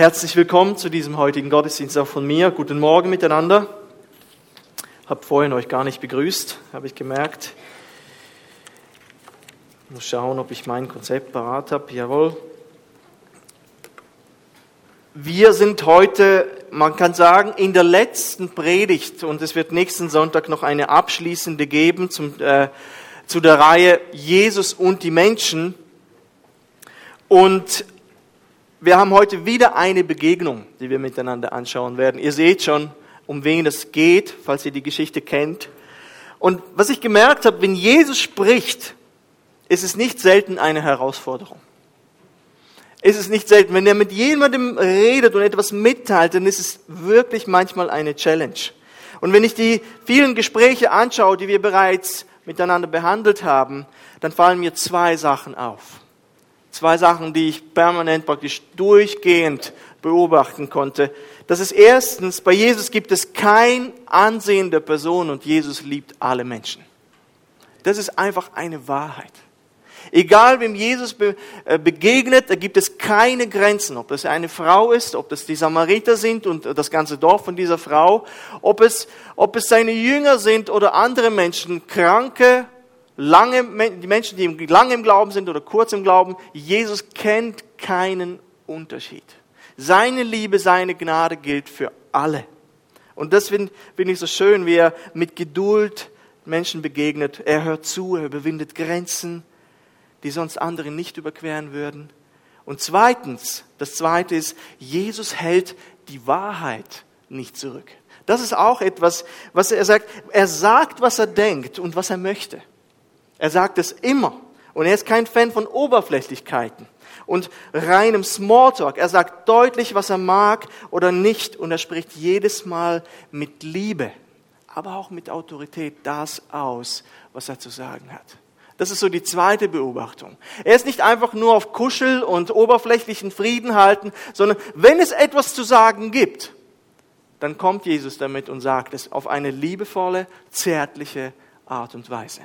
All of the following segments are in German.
Herzlich willkommen zu diesem heutigen Gottesdienst auch von mir. Guten Morgen miteinander. Hab vorhin euch gar nicht begrüßt, habe ich gemerkt. Muss schauen, ob ich mein Konzept parat habe. Jawohl. Wir sind heute, man kann sagen, in der letzten Predigt und es wird nächsten Sonntag noch eine abschließende geben zum, äh, zu der Reihe Jesus und die Menschen. Und wir haben heute wieder eine Begegnung, die wir miteinander anschauen werden. Ihr seht schon, um wen es geht, falls ihr die Geschichte kennt. Und was ich gemerkt habe, wenn Jesus spricht, ist es nicht selten eine Herausforderung. Ist es nicht selten, wenn er mit jemandem redet und etwas mitteilt, dann ist es wirklich manchmal eine Challenge. Und wenn ich die vielen Gespräche anschaue, die wir bereits miteinander behandelt haben, dann fallen mir zwei Sachen auf. Zwei Sachen, die ich permanent praktisch durchgehend beobachten konnte. Das ist erstens, bei Jesus gibt es kein Ansehen der Person und Jesus liebt alle Menschen. Das ist einfach eine Wahrheit. Egal wem Jesus äh, begegnet, da gibt es keine Grenzen. Ob das eine Frau ist, ob das die Samariter sind und das ganze Dorf von dieser Frau, ob es, ob es seine Jünger sind oder andere Menschen, Kranke, lange, die Menschen, die lange im Glauben sind oder kurz im Glauben, Jesus kennt keinen Unterschied. Seine Liebe, seine Gnade gilt für alle. Und das finde find ich so schön, wie er mit Geduld Menschen begegnet. Er hört zu, er überwindet Grenzen, die sonst andere nicht überqueren würden. Und zweitens, das zweite ist, Jesus hält die Wahrheit nicht zurück. Das ist auch etwas, was er sagt. Er sagt, was er denkt und was er möchte. Er sagt es immer. Und er ist kein Fan von Oberflächlichkeiten und reinem Smalltalk. Er sagt deutlich, was er mag oder nicht. Und er spricht jedes Mal mit Liebe, aber auch mit Autorität das aus, was er zu sagen hat. Das ist so die zweite Beobachtung. Er ist nicht einfach nur auf Kuschel und oberflächlichen Frieden halten, sondern wenn es etwas zu sagen gibt, dann kommt Jesus damit und sagt es auf eine liebevolle, zärtliche Art und Weise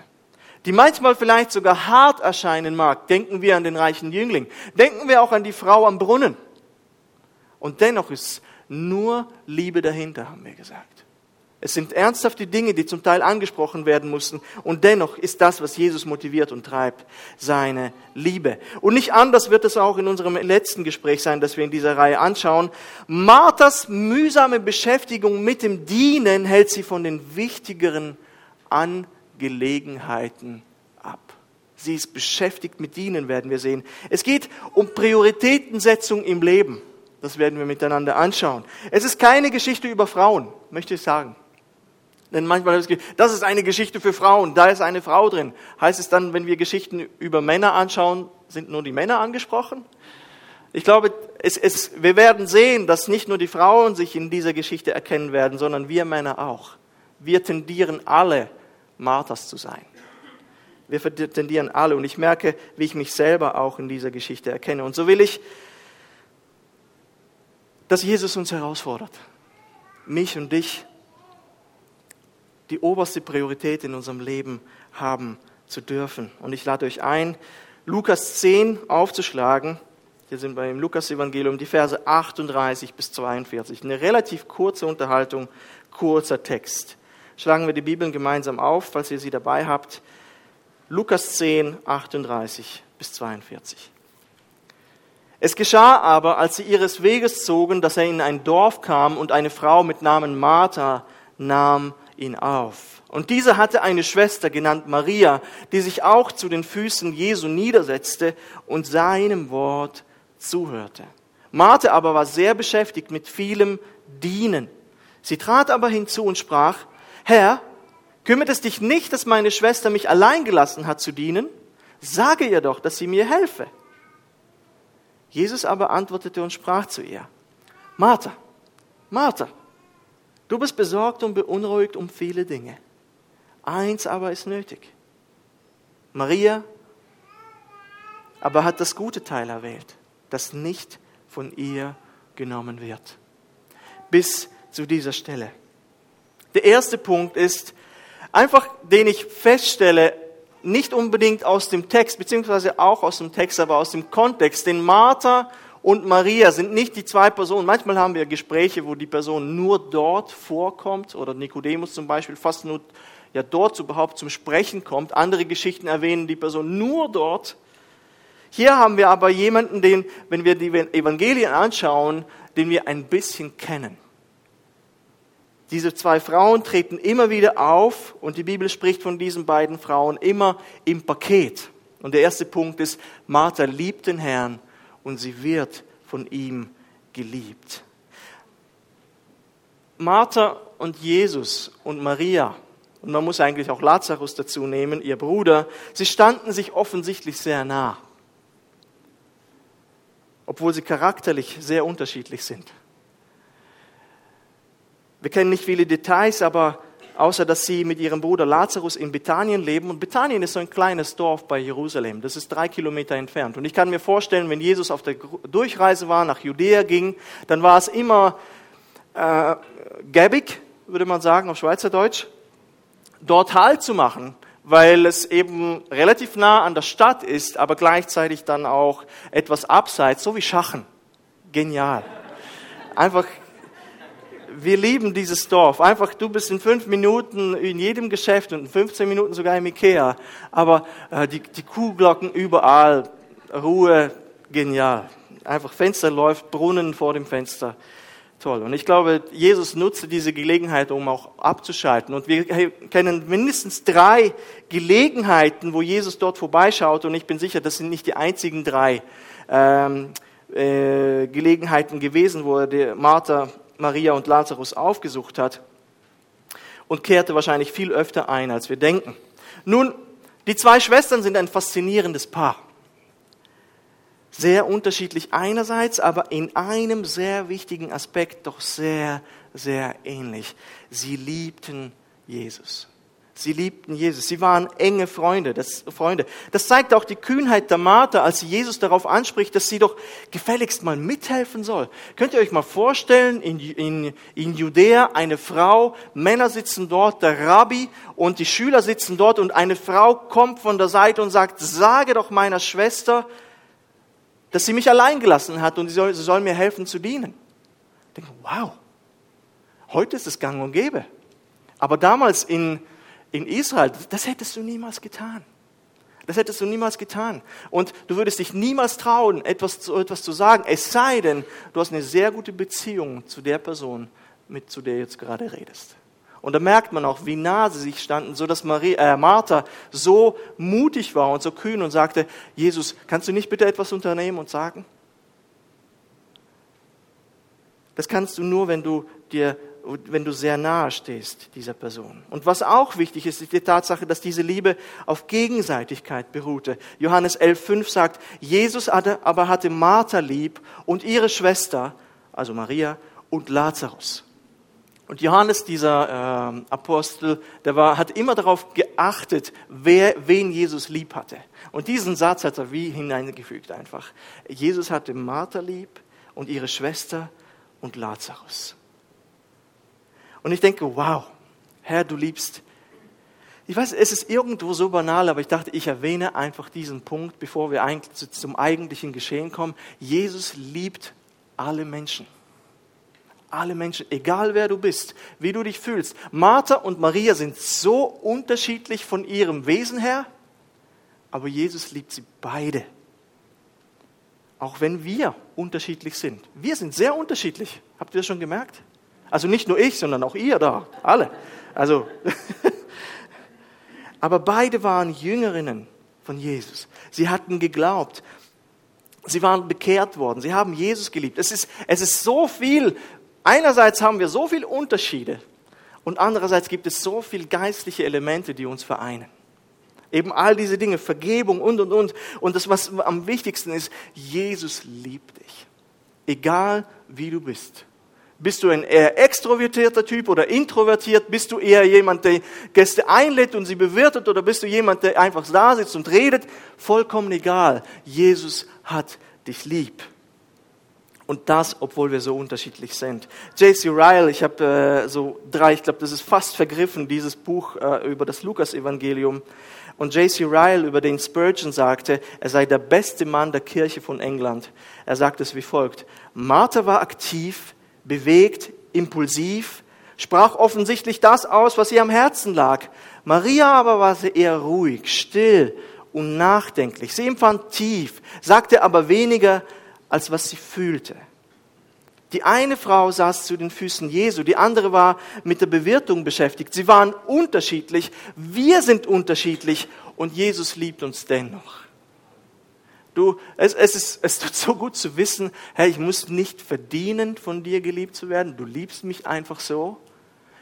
die manchmal vielleicht sogar hart erscheinen mag. Denken wir an den reichen Jüngling. Denken wir auch an die Frau am Brunnen. Und dennoch ist nur Liebe dahinter, haben wir gesagt. Es sind ernsthafte Dinge, die zum Teil angesprochen werden mussten. Und dennoch ist das, was Jesus motiviert und treibt, seine Liebe. Und nicht anders wird es auch in unserem letzten Gespräch sein, das wir in dieser Reihe anschauen. Marthas mühsame Beschäftigung mit dem Dienen hält sie von den wichtigeren an Gelegenheiten ab. Sie ist beschäftigt mit Dienen, werden wir sehen. Es geht um Prioritätensetzung im Leben. Das werden wir miteinander anschauen. Es ist keine Geschichte über Frauen, möchte ich sagen. Denn manchmal das das ist eine Geschichte für Frauen, da ist eine Frau drin. Heißt es dann, wenn wir Geschichten über Männer anschauen, sind nur die Männer angesprochen? Ich glaube, es, es, wir werden sehen, dass nicht nur die Frauen sich in dieser Geschichte erkennen werden, sondern wir Männer auch. Wir tendieren alle Marthas zu sein. Wir tendieren alle und ich merke, wie ich mich selber auch in dieser Geschichte erkenne. Und so will ich, dass Jesus uns herausfordert, mich und dich, die oberste Priorität in unserem Leben haben zu dürfen. Und ich lade euch ein, Lukas 10 aufzuschlagen. Hier sind wir im Lukas-Evangelium, die Verse 38 bis 42. Eine relativ kurze Unterhaltung, kurzer Text schlagen wir die Bibeln gemeinsam auf, falls ihr sie dabei habt. Lukas 10, 38 bis 42. Es geschah aber, als sie ihres Weges zogen, dass er in ein Dorf kam und eine Frau mit Namen Martha nahm ihn auf. Und diese hatte eine Schwester genannt Maria, die sich auch zu den Füßen Jesu niedersetzte und seinem Wort zuhörte. Martha aber war sehr beschäftigt mit vielem Dienen. Sie trat aber hinzu und sprach, Herr, kümmert es dich nicht, dass meine Schwester mich allein gelassen hat zu dienen? Sage ihr doch, dass sie mir helfe. Jesus aber antwortete und sprach zu ihr, Martha, Martha, du bist besorgt und beunruhigt um viele Dinge. Eins aber ist nötig. Maria aber hat das gute Teil erwählt, das nicht von ihr genommen wird. Bis zu dieser Stelle. Der erste Punkt ist einfach, den ich feststelle, nicht unbedingt aus dem Text, beziehungsweise auch aus dem Text, aber aus dem Kontext, den Martha und Maria sind nicht die zwei Personen. Manchmal haben wir Gespräche, wo die Person nur dort vorkommt oder Nikodemus zum Beispiel fast nur ja, dort überhaupt zum Sprechen kommt. Andere Geschichten erwähnen die Person nur dort. Hier haben wir aber jemanden, den, wenn wir die Evangelien anschauen, den wir ein bisschen kennen. Diese zwei Frauen treten immer wieder auf und die Bibel spricht von diesen beiden Frauen immer im Paket. Und der erste Punkt ist, Martha liebt den Herrn und sie wird von ihm geliebt. Martha und Jesus und Maria, und man muss eigentlich auch Lazarus dazu nehmen, ihr Bruder, sie standen sich offensichtlich sehr nah, obwohl sie charakterlich sehr unterschiedlich sind. Wir kennen nicht viele Details, aber außer dass sie mit ihrem Bruder Lazarus in Bethanien leben. Und Bethanien ist so ein kleines Dorf bei Jerusalem. Das ist drei Kilometer entfernt. Und ich kann mir vorstellen, wenn Jesus auf der Durchreise war, nach Judäa ging, dann war es immer äh, gäbig, würde man sagen auf Schweizerdeutsch, dort Halt zu machen, weil es eben relativ nah an der Stadt ist, aber gleichzeitig dann auch etwas abseits, so wie Schachen. Genial. Einfach wir lieben dieses Dorf. Einfach, du bist in fünf Minuten in jedem Geschäft und in 15 Minuten sogar im Ikea. Aber äh, die, die Kuhglocken überall, Ruhe, genial. Einfach Fenster läuft, Brunnen vor dem Fenster. Toll. Und ich glaube, Jesus nutzte diese Gelegenheit, um auch abzuschalten. Und wir kennen mindestens drei Gelegenheiten, wo Jesus dort vorbeischaut. Und ich bin sicher, das sind nicht die einzigen drei ähm, äh, Gelegenheiten gewesen, wo er Martha Maria und Lazarus aufgesucht hat und kehrte wahrscheinlich viel öfter ein, als wir denken. Nun, die zwei Schwestern sind ein faszinierendes Paar. Sehr unterschiedlich einerseits, aber in einem sehr wichtigen Aspekt doch sehr, sehr ähnlich. Sie liebten Jesus. Sie liebten Jesus. Sie waren enge Freunde das, Freunde. das zeigt auch die Kühnheit der Martha, als sie Jesus darauf anspricht, dass sie doch gefälligst mal mithelfen soll. Könnt ihr euch mal vorstellen, in, in, in Judäa eine Frau, Männer sitzen dort, der Rabbi und die Schüler sitzen dort und eine Frau kommt von der Seite und sagt, sage doch meiner Schwester, dass sie mich allein gelassen hat und sie soll, sie soll mir helfen zu dienen. Ich denke, wow, heute ist es gang und gäbe. Aber damals in in Israel, das hättest du niemals getan. Das hättest du niemals getan. Und du würdest dich niemals trauen, etwas zu, etwas zu sagen, es sei denn, du hast eine sehr gute Beziehung zu der Person, mit zu der du jetzt gerade redest. Und da merkt man auch, wie nah sie sich standen, so dass Maria, äh, Martha so mutig war und so kühn und sagte, Jesus, kannst du nicht bitte etwas unternehmen und sagen? Das kannst du nur, wenn du dir wenn du sehr nahe stehst dieser Person. Und was auch wichtig ist, ist die Tatsache, dass diese Liebe auf Gegenseitigkeit beruhte. Johannes 11.5 sagt, Jesus aber hatte Martha lieb und ihre Schwester, also Maria, und Lazarus. Und Johannes, dieser äh, Apostel, der war, hat immer darauf geachtet, wer, wen Jesus lieb hatte. Und diesen Satz hat er wie hineingefügt einfach. Jesus hatte Martha lieb und ihre Schwester und Lazarus. Und ich denke, wow, Herr, du liebst. Ich weiß, es ist irgendwo so banal, aber ich dachte, ich erwähne einfach diesen Punkt, bevor wir eigentlich zum eigentlichen Geschehen kommen. Jesus liebt alle Menschen. Alle Menschen, egal wer du bist, wie du dich fühlst. Martha und Maria sind so unterschiedlich von ihrem Wesen her, aber Jesus liebt sie beide. Auch wenn wir unterschiedlich sind. Wir sind sehr unterschiedlich. Habt ihr das schon gemerkt? Also nicht nur ich, sondern auch ihr da, alle. Also, aber beide waren Jüngerinnen von Jesus. Sie hatten geglaubt. Sie waren bekehrt worden. Sie haben Jesus geliebt. Es ist, es ist so viel. Einerseits haben wir so viele Unterschiede und andererseits gibt es so viele geistliche Elemente, die uns vereinen. Eben all diese Dinge, Vergebung und, und, und. Und das, was am wichtigsten ist, Jesus liebt dich. Egal wie du bist. Bist du ein eher extrovertierter Typ oder introvertiert? Bist du eher jemand, der Gäste einlädt und sie bewirtet? Oder bist du jemand, der einfach da sitzt und redet? Vollkommen egal. Jesus hat dich lieb. Und das, obwohl wir so unterschiedlich sind. J.C. Ryle, ich habe äh, so drei, ich glaube, das ist fast vergriffen, dieses Buch äh, über das Lukas-Evangelium. Und J.C. Ryle, über den Spurgeon sagte, er sei der beste Mann der Kirche von England. Er sagt es wie folgt. Martha war aktiv, bewegt, impulsiv, sprach offensichtlich das aus, was ihr am Herzen lag. Maria aber war eher ruhig, still und nachdenklich. Sie empfand tief, sagte aber weniger, als was sie fühlte. Die eine Frau saß zu den Füßen Jesu, die andere war mit der Bewirtung beschäftigt. Sie waren unterschiedlich, wir sind unterschiedlich und Jesus liebt uns dennoch. Du, es, es, ist, es tut so gut zu wissen, hey, ich muss nicht verdienen, von dir geliebt zu werden. Du liebst mich einfach so.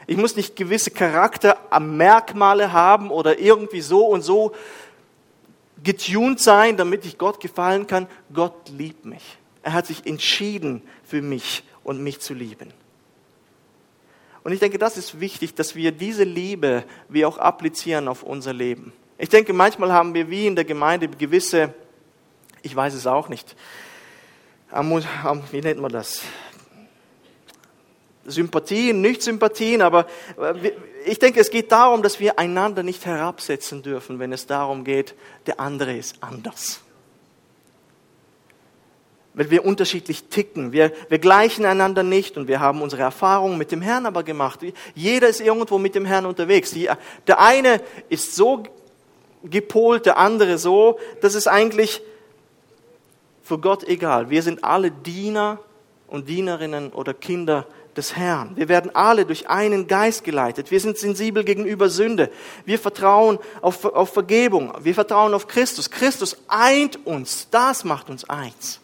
Ich muss nicht gewisse Charaktermerkmale haben oder irgendwie so und so getuned sein, damit ich Gott gefallen kann. Gott liebt mich. Er hat sich entschieden für mich und mich zu lieben. Und ich denke, das ist wichtig, dass wir diese Liebe wir auch applizieren auf unser Leben. Ich denke, manchmal haben wir wie in der Gemeinde gewisse, ich weiß es auch nicht, wie nennt man das? Sympathien, nicht Sympathien, aber äh, ich denke, es geht darum, dass wir einander nicht herabsetzen dürfen, wenn es darum geht, der andere ist anders. Weil wir unterschiedlich ticken. Wir, wir gleichen einander nicht und wir haben unsere Erfahrungen mit dem Herrn aber gemacht. Jeder ist irgendwo mit dem Herrn unterwegs. Die, der eine ist so gepolt, der andere so. Das ist eigentlich für Gott egal. Wir sind alle Diener und Dienerinnen oder Kinder des Herrn. Wir werden alle durch einen Geist geleitet. Wir sind sensibel gegenüber Sünde. Wir vertrauen auf, auf Vergebung. Wir vertrauen auf Christus. Christus eint uns. Das macht uns eins.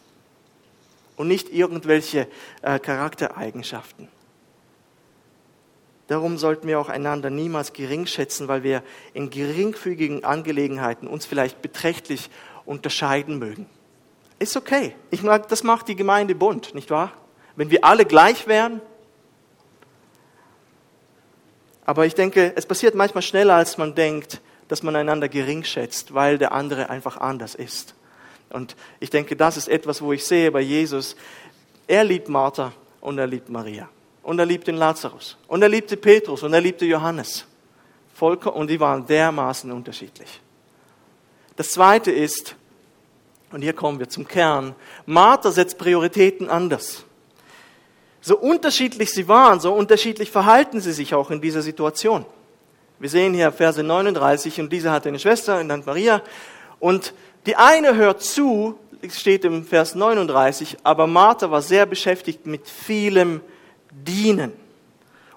Und nicht irgendwelche äh, Charaktereigenschaften. Darum sollten wir auch einander niemals gering schätzen, weil wir in geringfügigen Angelegenheiten uns vielleicht beträchtlich unterscheiden mögen. Ist okay. Ich mag, das macht die Gemeinde bunt, nicht wahr? Wenn wir alle gleich wären, aber ich denke, es passiert manchmal schneller, als man denkt, dass man einander gering schätzt, weil der andere einfach anders ist. Und ich denke, das ist etwas, wo ich sehe bei Jesus. Er liebt Martha und er liebt Maria. Und er liebt den Lazarus. Und er liebte Petrus und er liebte Johannes. Und die waren dermaßen unterschiedlich. Das zweite ist, und hier kommen wir zum Kern, Martha setzt Prioritäten anders. So unterschiedlich sie waren, so unterschiedlich verhalten sie sich auch in dieser Situation. Wir sehen hier Verse 39 und diese hatte eine Schwester, genannt Maria. Und die eine hört zu, steht im Vers 39, aber Martha war sehr beschäftigt mit vielem Dienen.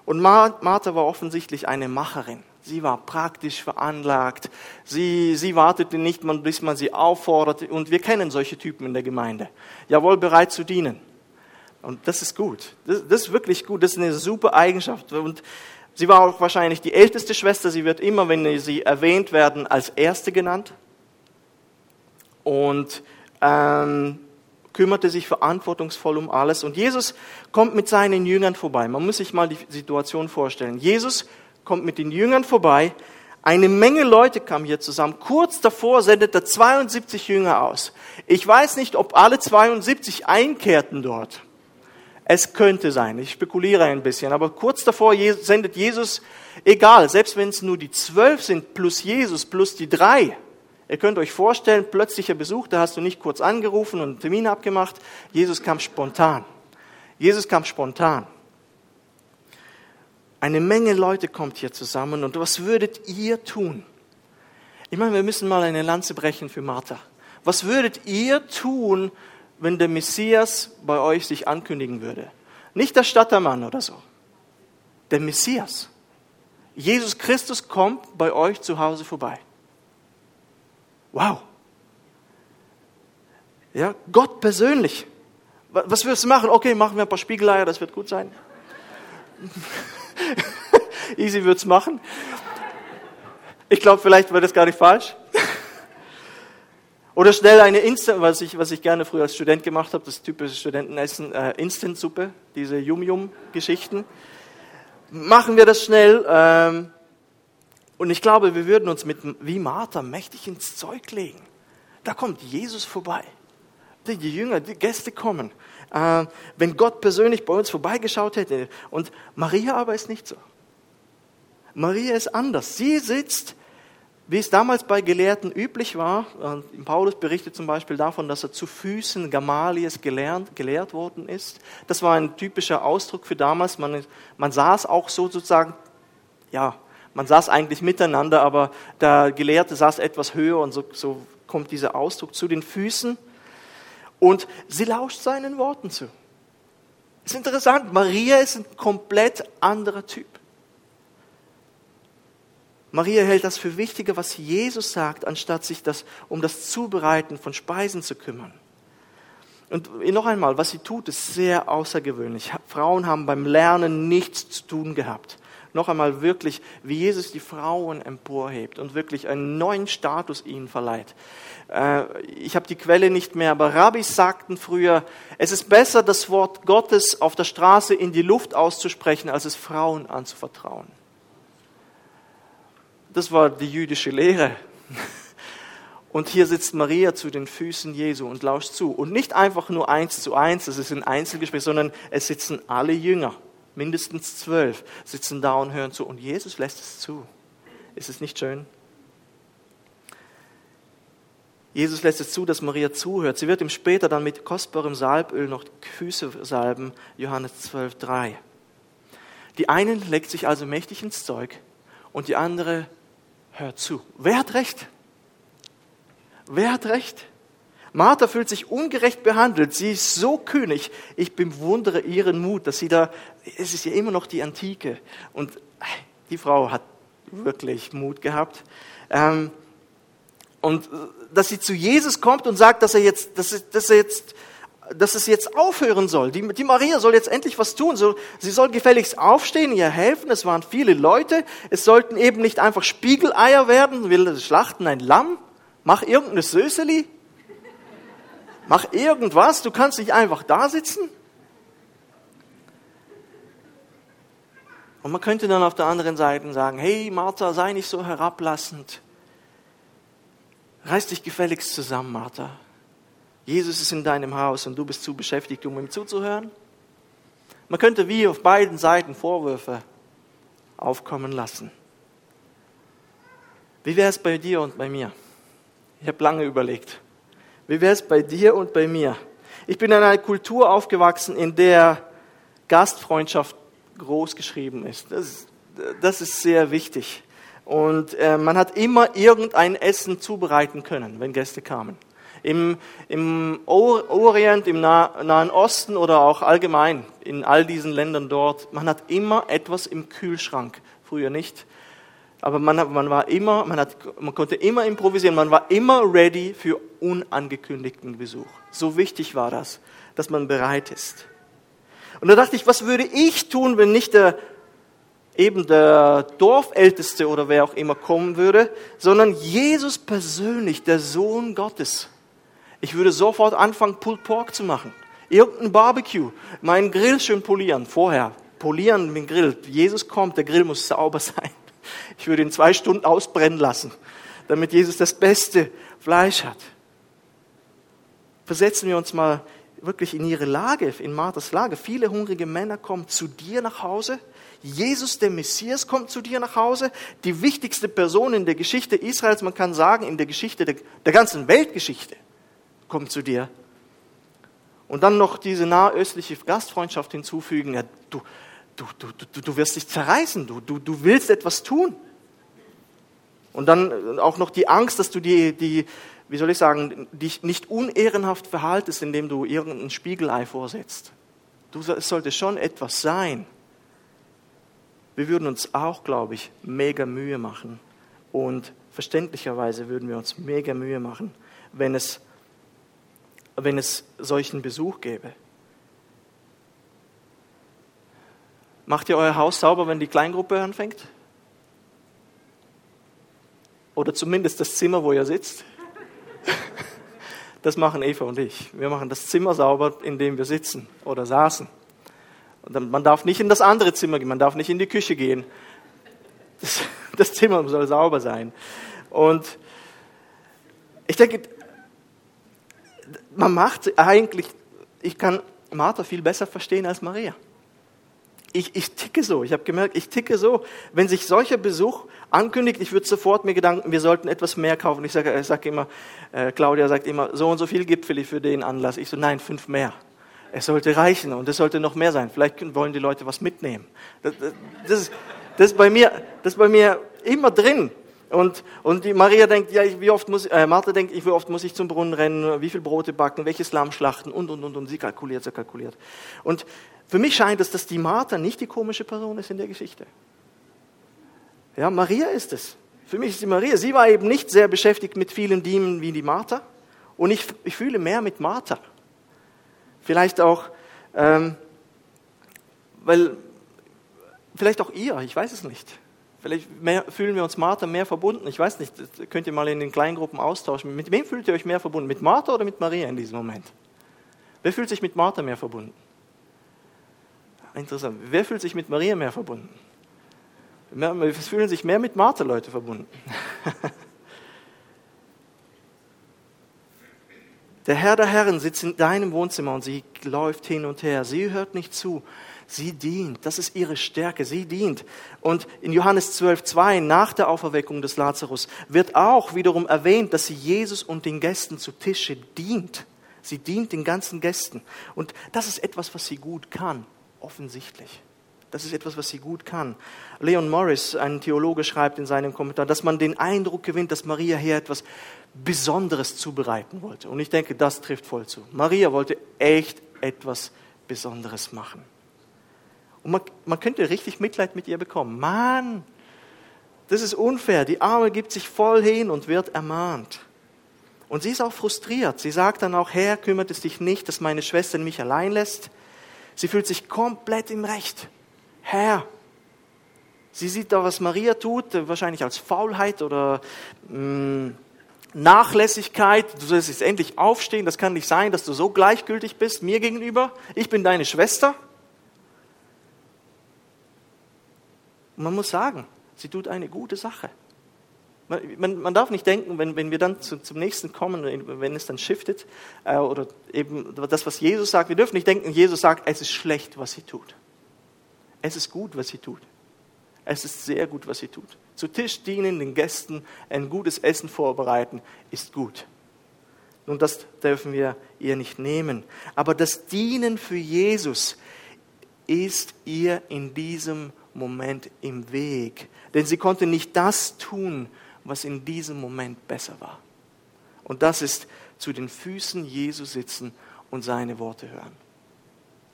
Und Martha war offensichtlich eine Macherin. Sie war praktisch veranlagt. Sie, sie wartete nicht, bis man sie aufforderte. Und wir kennen solche Typen in der Gemeinde. Jawohl, bereit zu dienen. Und das ist gut. Das, das, ist wirklich gut. Das ist eine super Eigenschaft. Und sie war auch wahrscheinlich die älteste Schwester. Sie wird immer, wenn sie erwähnt werden, als Erste genannt. Und ähm, kümmerte sich verantwortungsvoll um alles. Und Jesus kommt mit seinen Jüngern vorbei. Man muss sich mal die Situation vorstellen. Jesus kommt mit den Jüngern vorbei. Eine Menge Leute kamen hier zusammen. Kurz davor sendet er 72 Jünger aus. Ich weiß nicht, ob alle 72 einkehrten dort. Es könnte sein, ich spekuliere ein bisschen, aber kurz davor sendet Jesus, egal, selbst wenn es nur die zwölf sind, plus Jesus, plus die drei. Ihr könnt euch vorstellen, plötzlicher Besuch, da hast du nicht kurz angerufen und einen Termin abgemacht. Jesus kam spontan. Jesus kam spontan. Eine Menge Leute kommt hier zusammen und was würdet ihr tun? Ich meine, wir müssen mal eine Lanze brechen für Martha. Was würdet ihr tun, wenn der Messias bei euch sich ankündigen würde. Nicht der Stattermann oder so. Der Messias. Jesus Christus kommt bei euch zu Hause vorbei. Wow. Ja, Gott persönlich. Was wirst du machen? Okay, machen wir ein paar Spiegeleier, das wird gut sein. Easy wird's machen. Ich glaube, vielleicht wird das gar nicht falsch. Oder schnell eine Instant, was ich, was ich gerne früher als Student gemacht habe, das typische Studentenessen, äh, Instant-Suppe, diese Yum-Yum-Geschichten. Machen wir das schnell. Ähm, und ich glaube, wir würden uns mit, wie Martha, mächtig ins Zeug legen. Da kommt Jesus vorbei. Die Jünger, die Gäste kommen. Äh, wenn Gott persönlich bei uns vorbeigeschaut hätte. Und Maria aber ist nicht so. Maria ist anders. Sie sitzt Wie es damals bei Gelehrten üblich war, Paulus berichtet zum Beispiel davon, dass er zu Füßen Gamalies gelernt, gelehrt worden ist. Das war ein typischer Ausdruck für damals. Man, man saß auch so sozusagen, ja, man saß eigentlich miteinander, aber der Gelehrte saß etwas höher und so, so kommt dieser Ausdruck zu den Füßen. Und sie lauscht seinen Worten zu. Es ist interessant, Maria ist ein komplett anderer Typ. Maria hält das für wichtiger, was Jesus sagt, anstatt sich das, um das Zubereiten von Speisen zu kümmern. Und noch einmal, was sie tut, ist sehr außergewöhnlich. Frauen haben beim Lernen nichts zu tun gehabt. Noch einmal wirklich, wie Jesus die Frauen emporhebt und wirklich einen neuen Status ihnen verleiht. Äh, ich habe die Quelle nicht mehr, aber Rabbis sagten früher, es ist besser, das Wort Gottes auf der Straße in die Luft auszusprechen, als es Frauen anzuvertrauen. Das war die jüdische Lehre. Und hier sitzt Maria zu den Füßen Jesu und lauscht zu. Und nicht einfach nur eins zu eins, das ist ein Einzelgespräch, sondern es sitzen alle Jünger, mindestens zwölf, sitzen da und hören zu. Und Jesus lässt es zu. Ist es nicht schön? Jesus lässt es zu, dass Maria zuhört. Sie wird ihm später dann mit kostbarem Salböl noch Füße salben, Johannes 12, 3. Die einen legt sich also mächtig ins Zeug und die andere hört zu. Wer hat recht? Wer hat recht? Martha fühlt sich ungerecht behandelt. Sie ist so kühnig. Ich bewundere ihren Mut, dass sie da, es ist ja immer noch die Antike. Und die Frau hat wirklich Mut gehabt. Ähm, und dass sie zu Jesus kommt und sagt, dass er jetzt, dass, dass er jetzt dass es jetzt aufhören soll. Die, die Maria soll jetzt endlich was tun. So, sie soll gefälligst aufstehen, ihr helfen. Es waren viele Leute. Es sollten eben nicht einfach Spiegeleier werden. Will schlachten ein Lamm? Mach irgendeine Söseli. Mach irgendwas. Du kannst nicht einfach da sitzen. Und man könnte dann auf der anderen Seite sagen, hey Martha, sei nicht so herablassend. Reiß dich gefälligst zusammen, Martha. Jesus ist in deinem Haus und du bist zu beschäftigt, um ihm zuzuhören? Man könnte wie auf beiden Seiten Vorwürfe aufkommen lassen. Wie wäre es bei dir und bei mir? Ich habe lange überlegt. Wie wäre es bei dir und bei mir? Ich bin in einer Kultur aufgewachsen, in der Gastfreundschaft groß geschrieben ist. Das, ist, das ist sehr wichtig. Und äh, man hat immer irgendein Essen zubereiten können, wenn Gäste kamen im, im Orient, im Nahen Osten oder auch allgemein in all diesen Ländern dort, man hat immer etwas im Kühlschrank. Früher nicht. Aber man, man, war immer, man, hat, man konnte immer improvisieren, man war immer ready für unangekündigten Besuch. So wichtig war das, dass man bereit ist. Und da dachte ich, was würde ich tun, wenn nicht der, eben der Dorfälteste oder wer auch immer kommen würde, sondern Jesus persönlich, der Sohn Gottes. Ich würde sofort anfangen, Pulled Pork zu machen. Irgendein Barbecue. Meinen Grill schön polieren. Vorher. Polieren dem Grill. Jesus kommt, der Grill muss sauber sein. Ich würde ihn zwei Stunden ausbrennen lassen, damit Jesus das beste Fleisch hat. Versetzen wir uns mal wirklich in ihre Lage, in Marthas Lage. Viele hungrige Männer kommen zu dir nach Hause. Jesus, der Messias, kommt zu dir nach Hause. Die wichtigste Person in der Geschichte Israels, man kann sagen, in der Geschichte der, der ganzen Weltgeschichte kommt zu dir. Und dann noch diese nahöstliche Gastfreundschaft hinzufügen. Ja, du, du, du, du, du wirst dich zerreißen, du, du, du willst etwas tun. Und dann auch noch die Angst, dass du die, die, wie soll ich sagen, dich nicht unehrenhaft verhaltest, indem du irgendein Spiegelei vorsetzt. Du, es sollte schon etwas sein. Wir würden uns auch, glaube ich, mega Mühe machen. Und verständlicherweise würden wir uns mega Mühe machen, wenn es wenn es solchen Besuch gäbe. Macht ihr euer Haus sauber, wenn die Kleingruppe anfängt? Oder zumindest das Zimmer, wo ihr sitzt? Das machen Eva und ich. Wir machen das Zimmer sauber, in dem wir sitzen oder saßen. Und man darf nicht in das andere Zimmer gehen, man darf nicht in die Küche gehen. Das, das Zimmer soll sauber sein. Und ich denke, man macht eigentlich, ich kann Martha viel besser verstehen als Maria. Ich, ich ticke so. Ich habe gemerkt, ich ticke so. Wenn sich solcher Besuch ankündigt, ich würde sofort mir Gedanken, wir sollten etwas mehr kaufen. Ich sage ich sag immer, äh, Claudia sagt immer, so und so viel Gipfel für den Anlass. Ich so, nein, fünf mehr. Es sollte reichen und es sollte noch mehr sein. Vielleicht wollen die Leute was mitnehmen. Das, das, ist, das, ist, bei mir, das ist bei mir immer drin. Und, und die Maria denkt, ja, wie oft muss, äh, Martha denkt, wie oft muss ich zum Brunnen rennen, wie viel Brote backen, welches Lamm schlachten und, und, und, und. Sie kalkuliert, sie kalkuliert. Und für mich scheint es, dass die Martha nicht die komische Person ist in der Geschichte. Ja, Maria ist es. Für mich ist die Maria. Sie war eben nicht sehr beschäftigt mit vielen Dienern wie die Martha. Und ich, ich fühle mehr mit Martha. Vielleicht auch, ähm, weil, vielleicht auch ihr, ich weiß es nicht. Vielleicht mehr, fühlen wir uns Martha mehr verbunden. Ich weiß nicht, das könnt ihr mal in den Kleingruppen austauschen. Mit wem fühlt ihr euch mehr verbunden? Mit Martha oder mit Maria in diesem Moment? Wer fühlt sich mit Martha mehr verbunden? Interessant. Wer fühlt sich mit Maria mehr verbunden? Es fühlen sich mehr mit Martha Leute verbunden. Der Herr der Herren sitzt in deinem Wohnzimmer und sie läuft hin und her. Sie hört nicht zu. Sie dient. Das ist ihre Stärke. Sie dient. Und in Johannes 12, 2, nach der Auferweckung des Lazarus, wird auch wiederum erwähnt, dass sie Jesus und den Gästen zu Tische dient. Sie dient den ganzen Gästen. Und das ist etwas, was sie gut kann. Offensichtlich. Das ist etwas, was sie gut kann. Leon Morris, ein Theologe, schreibt in seinem Kommentar, dass man den Eindruck gewinnt, dass Maria hier etwas Besonderes zubereiten wollte. Und ich denke, das trifft voll zu. Maria wollte echt etwas Besonderes machen. Und man, man könnte richtig Mitleid mit ihr bekommen. Mann, das ist unfair. Die Arme gibt sich voll hin und wird ermahnt. Und sie ist auch frustriert. Sie sagt dann auch, Herr, kümmert es dich nicht, dass meine Schwester mich allein lässt. Sie fühlt sich komplett im Recht. Herr, sie sieht da, was Maria tut, wahrscheinlich als Faulheit oder mh, mm, Nachlässigkeit. Du sollst jetzt endlich aufstehen. Das kann nicht sein, dass du so gleichgültig bist mir gegenüber. Ich bin deine Schwester. Und man muss sagen, sie tut eine gute Sache. Man, man, man darf nicht denken, wenn, wenn wir dann zu, zum nächsten kommen, wenn es dann shiftet, äh, oder eben das, was Jesus sagt, wir dürfen nicht denken, Jesus sagt, es ist schlecht, was sie tut. Es ist gut, was sie tut. Es ist sehr gut, was sie tut. Zu Tisch dienen, den Gästen ein gutes Essen vorbereiten, ist gut. Nun, das dürfen wir ihr nicht nehmen. Aber das Dienen für Jesus ist ihr in diesem Moment im Weg. Denn sie konnte nicht das tun, was in diesem Moment besser war. Und das ist zu den Füßen Jesu sitzen und seine Worte hören.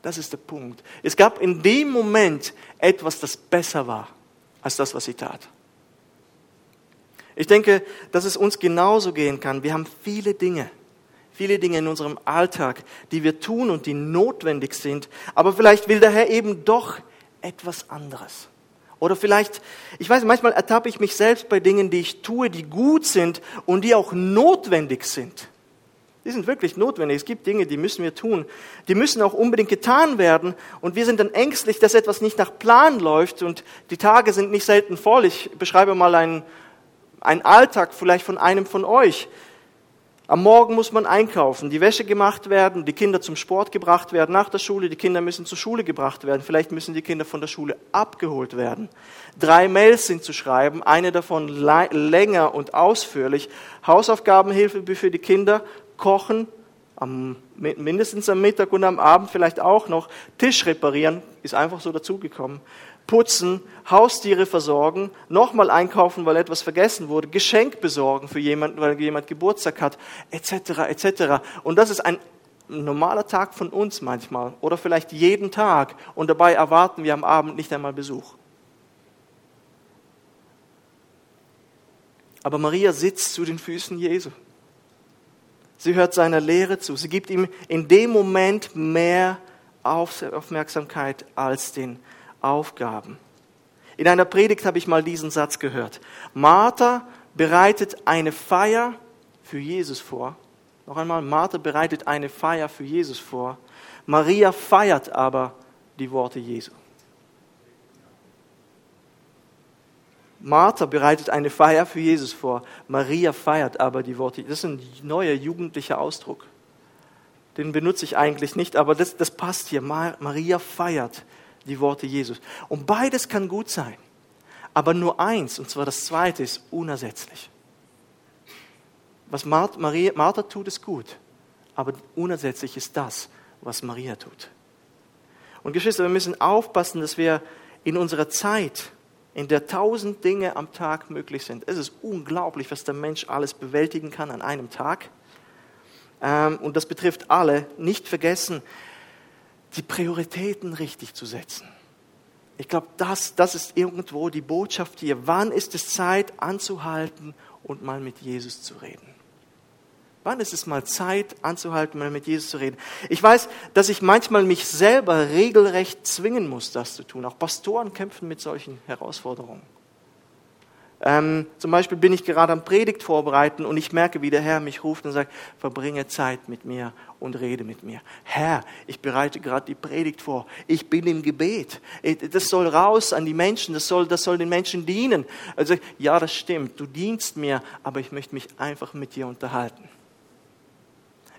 Das ist der Punkt. Es gab in dem Moment etwas, das besser war als das, was sie tat. Ich denke, dass es uns genauso gehen kann. Wir haben viele Dinge, viele Dinge in unserem Alltag, die wir tun und die notwendig sind. Aber vielleicht will der Herr eben doch etwas anderes. Oder vielleicht, ich weiß, manchmal ertappe ich mich selbst bei Dingen, die ich tue, die gut sind und die auch notwendig sind. Die sind wirklich notwendig. Es gibt Dinge, die müssen wir tun. Die müssen auch unbedingt getan werden. Und wir sind dann ängstlich, dass etwas nicht nach Plan läuft. Und die Tage sind nicht selten voll. Ich beschreibe mal einen, einen Alltag vielleicht von einem von euch. Am Morgen muss man einkaufen, die Wäsche gemacht werden, die Kinder zum Sport gebracht werden, nach der Schule, die Kinder müssen zur Schule gebracht werden, vielleicht müssen die Kinder von der Schule abgeholt werden. Drei Mails sind zu schreiben, eine davon länger und ausführlich. Hausaufgabenhilfe für die Kinder, kochen, am, mindestens am Mittag und am Abend vielleicht auch noch, Tisch reparieren, ist einfach so dazugekommen putzen, Haustiere versorgen, nochmal einkaufen, weil etwas vergessen wurde, Geschenk besorgen für jemanden, weil jemand Geburtstag hat, etc., etc. Und das ist ein normaler Tag von uns manchmal oder vielleicht jeden Tag und dabei erwarten wir am Abend nicht einmal Besuch. Aber Maria sitzt zu den Füßen Jesu. Sie hört seiner Lehre zu. Sie gibt ihm in dem Moment mehr Aufmerksamkeit als den Aufgaben. In einer Predigt habe ich mal diesen Satz gehört. Martha bereitet eine Feier für Jesus vor. Noch einmal, Martha bereitet eine Feier für Jesus vor. Maria feiert aber die Worte Jesu. Martha bereitet eine Feier für Jesus vor. Maria feiert aber die Worte. Das ist ein neuer jugendlicher Ausdruck. Den benutze ich eigentlich nicht, aber das, das passt hier. Maria feiert die Worte Jesus. Und beides kann gut sein. Aber nur eins, und zwar das zweite, ist unersetzlich. Was Martha tut, ist gut. Aber unersetzlich ist das, was Maria tut. Und Geschwister, wir müssen aufpassen, dass wir in unserer Zeit, in der tausend Dinge am Tag möglich sind, es ist unglaublich, was der Mensch alles bewältigen kann an einem Tag. Ähm, und das betrifft alle, nicht vergessen, die Prioritäten richtig zu setzen. Ich glaube, das, das ist irgendwo die Botschaft hier. Wann ist es Zeit anzuhalten und mal mit Jesus zu reden? Wann ist es mal Zeit anzuhalten, mal mit Jesus zu reden? Ich weiß, dass ich manchmal mich selber regelrecht zwingen muss, das zu tun. Auch Pastoren kämpfen mit solchen Herausforderungen. Ähm, zum Beispiel bin ich gerade am Predigt vorbereiten und ich merke, wie der Herr mich ruft und sagt, verbringe Zeit mit mir und rede mit mir. Herr, ich bereite gerade die Predigt vor. Ich bin im Gebet. Das soll raus an die Menschen. Das soll, das soll den Menschen dienen. Also, ja, das stimmt. Du dienst mir, aber ich möchte mich einfach mit dir unterhalten.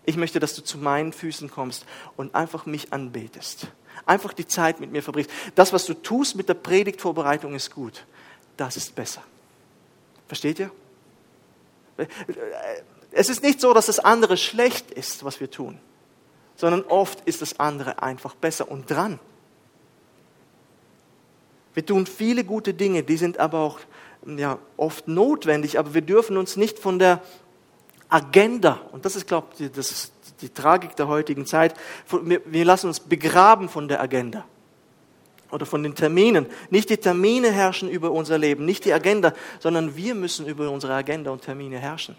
Ich möchte, dass du zu meinen Füßen kommst und einfach mich anbetest. Einfach die Zeit mit mir verbringst. Das, was du tust mit der Predigtvorbereitung, ist gut. Das ist besser. Versteht ihr? Es ist nicht so, dass das andere schlecht ist, was wir tun, sondern oft ist das andere einfach besser und dran. Wir tun viele gute Dinge, die sind aber auch ja, oft notwendig, aber wir dürfen uns nicht von der Agenda, und das ist, glaube ich, das ist die Tragik der heutigen Zeit, wir, wir lassen uns begraben von der Agenda oder von den Terminen. Nicht die Termine herrschen über unser Leben, nicht die Agenda, sondern wir müssen über unsere Agenda und Termine herrschen.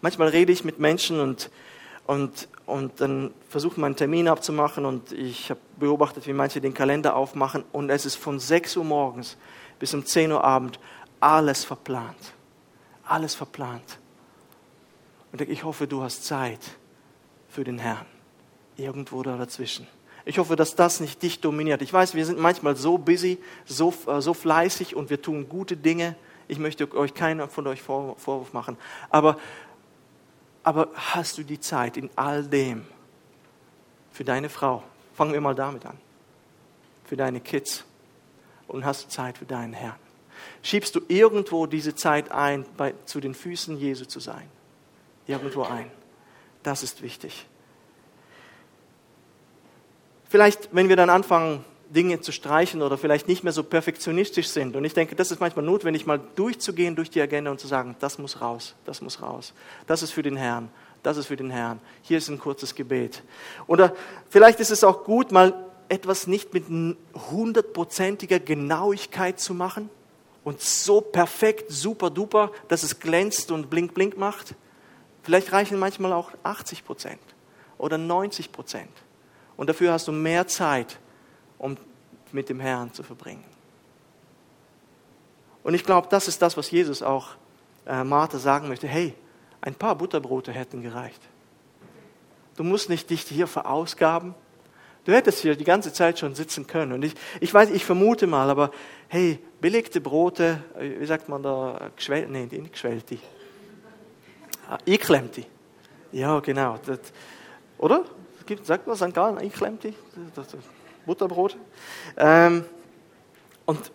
Manchmal rede ich mit Menschen und, und, und dann versuche man einen Termin abzumachen und ich habe beobachtet, wie manche den Kalender aufmachen und es ist von 6 Uhr morgens bis um 10 Uhr Abend alles verplant. Alles verplant. Und ich hoffe, du hast Zeit für den Herrn. Irgendwo da dazwischen. Ich hoffe, dass das nicht dich dominiert. Ich weiß, wir sind manchmal so busy, so, äh, so fleißig und wir tun gute Dinge. Ich möchte euch keiner von euch Vorwurf machen. Aber, aber hast du die Zeit in all dem für deine Frau? Fangen wir mal damit an. Für deine Kids. Und hast du Zeit für deinen Herrn? Schiebst du irgendwo diese Zeit ein, bei, zu den Füßen Jesu zu sein? irgendwo ein. Das ist wichtig. Vielleicht, wenn wir dann anfangen, Dinge zu streichen oder vielleicht nicht mehr so perfektionistisch sind. Und ich denke, das ist manchmal notwendig, mal durchzugehen durch die Agenda und zu sagen, das muss raus, das muss raus. Das ist für den Herrn, das ist für den Herrn. Hier ist ein kurzes Gebet. Oder vielleicht ist es auch gut, mal etwas nicht mit hundertprozentiger Genauigkeit zu machen und so perfekt, super duper, dass es glänzt und blink blink macht, Vielleicht reichen manchmal auch 80 Prozent oder 90 Prozent. Und dafür hast du mehr Zeit, um mit dem Herrn zu verbringen. Und ich glaube, das ist das, was Jesus auch äh, Martha sagen möchte. Hey, ein paar Butterbrote hätten gereicht. Du musst nicht dich hier verausgaben. Du hättest hier die ganze Zeit schon sitzen können. Und ich, ich weiß, ich vermute mal, aber hey, belegte Brote, äh, wie sagt man da, geschwellt, nee, nicht geschwellt, Ah, eingeklemmte. Ja, genau. Das, oder? Sagt man St. Gallen, eingeklemmte? Butterbrot. Ähm, und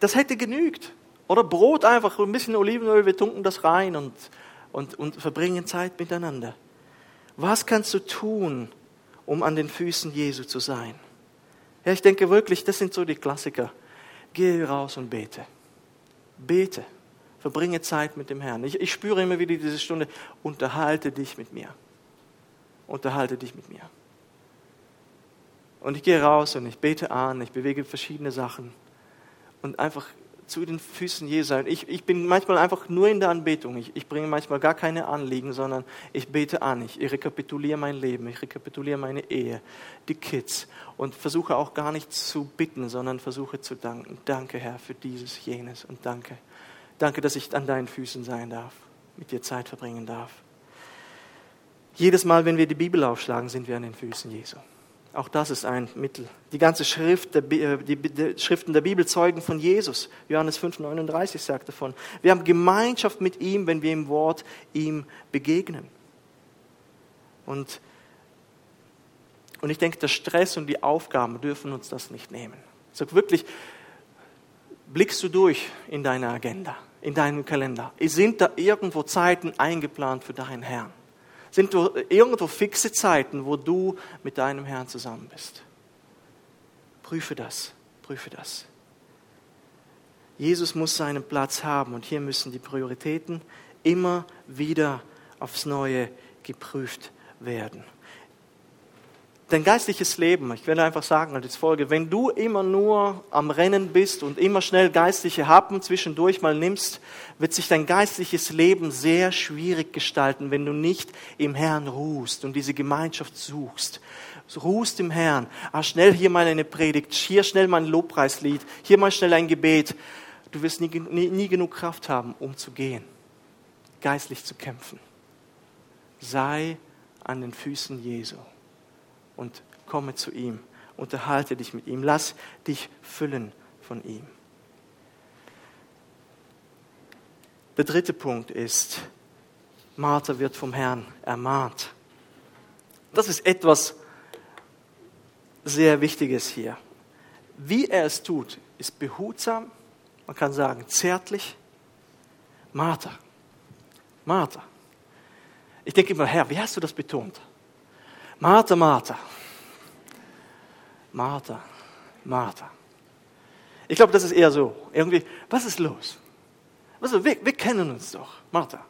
das hätte genügt. Oder Brot einfach, ein bisschen Olivenöl, wir tunken das rein und, und, und verbringen Zeit miteinander. Was kannst du tun, um an den Füßen Jesu zu sein? Ja, ich denke wirklich, das sind so die Klassiker. Geh raus und bete. Bete. Verbringe Zeit mit dem Herrn. Ich, ich spüre immer wieder diese Stunde, unterhalte dich mit mir. Unterhalte dich mit mir. Und ich gehe raus und ich bete an, ich bewege verschiedene Sachen. Und einfach zu den Füßen Jesu. Ich, ich bin manchmal einfach nur in der Anbetung. Ich, ich bringe manchmal gar keine Anliegen, sondern ich bete an. Ich, ich rekapituliere mein Leben, ich rekapituliere meine Ehe, die Kids und versuche auch gar nicht zu bitten, sondern versuche zu danken. Danke, Herr, für dieses, jenes und danke Danke, dass ich an deinen Füßen sein darf, mit dir Zeit verbringen darf. Jedes Mal, wenn wir die Bibel aufschlagen, sind wir an den Füßen Jesu. Auch das ist ein Mittel. Die ganze Schrift, der, äh, die, die Schriften der Bibel zeugen von Jesus. Johannes 5,39 sagt davon. Wir haben Gemeinschaft mit ihm, wenn wir im Wort ihm begegnen. Und, Und ich denke, der Stress und die Aufgaben dürfen uns das nicht nehmen. Sag wirklich, blickst du durch in deine Agenda, in deinen Kalender? Sind da irgendwo Zeiten eingeplant für deinen Herrn? Sind irgendwo fixe Zeiten, wo du mit deinem Herrn zusammen bist? Prüfe das, prüfe das. Jesus muss seinen Platz haben und hier müssen die Prioritäten immer wieder aufs Neue geprüft werden dein geistliches Leben, ich werde einfach sagen als Folge, wenn du immer nur am Rennen bist und immer schnell geistliche Happen zwischendurch mal nimmst, wird sich dein geistliches Leben sehr schwierig gestalten, wenn du nicht im Herrn ruhst und diese Gemeinschaft suchst. Ruhst im Herrn. Ah, schnell hier mal eine Predigt, hier schnell mal ein Lobpreislied, hier mal schnell ein Gebet. Du wirst nie, nie, nie genug Kraft haben, um zu gehen, geistlich zu kämpfen. Sei an den Füßen Jesu und komme zu ihm. Unterhalte dich mit ihm. Lass dich füllen von ihm. Der dritte Punkt ist, Martha wird vom Herrn ermahnt. Das ist etwas sehr Wichtiges hier. Wie er es tut, ist behutsam, man kann sagen zärtlich. Martha, Martha. Ich denke immer, Herr, wie hast du das betont? Martha, Martha. Martha, Martha. Ich glaube, das ist eher so. Irgendwie, was ist los? Also, wir, wir kennen uns doch. Martha,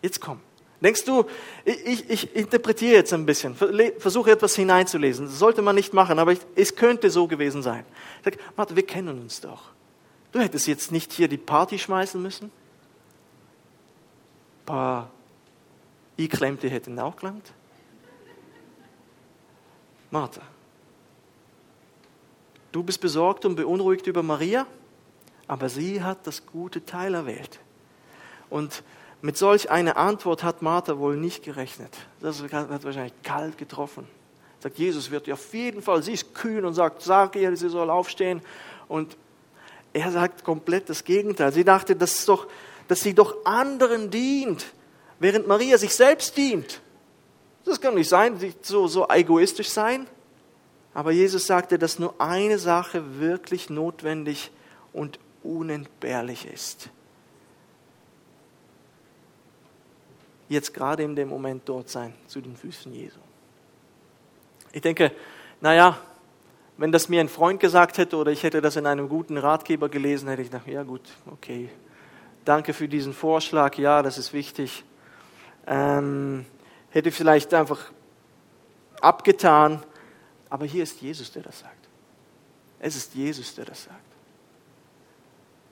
jetzt komm. Denkst du, ich, ich interpretiere jetzt ein bisschen, versuche etwas hineinzulesen. Das sollte man nicht machen, aber ich, es könnte so gewesen sein. Ich sage, Martha, wir kennen uns doch. Du hättest jetzt nicht hier die Party schmeißen müssen. Ein paar Einklemmte hätten auch gelangt. Martha, du bist besorgt und beunruhigt über Maria, aber sie hat das gute Teil erwählt. Und mit solch einer Antwort hat Martha wohl nicht gerechnet. Das hat wahrscheinlich kalt getroffen. Sagt, Jesus wird auf jeden Fall, sie ist kühn und sagt, sag ihr, sie soll aufstehen. Und er sagt komplett das Gegenteil. Sie dachte, das doch, dass sie doch anderen dient, während Maria sich selbst dient. Das kann nicht sein, so, so egoistisch sein. Aber Jesus sagte, dass nur eine Sache wirklich notwendig und unentbehrlich ist. Jetzt gerade in dem Moment dort sein, zu den Füßen Jesu. Ich denke, naja, wenn das mir ein Freund gesagt hätte oder ich hätte das in einem guten Ratgeber gelesen, hätte ich gedacht, ja gut, okay, danke für diesen Vorschlag, ja, das ist wichtig. Ähm, hätte vielleicht einfach abgetan. Aber hier ist Jesus, der das sagt. Es ist Jesus, der das sagt.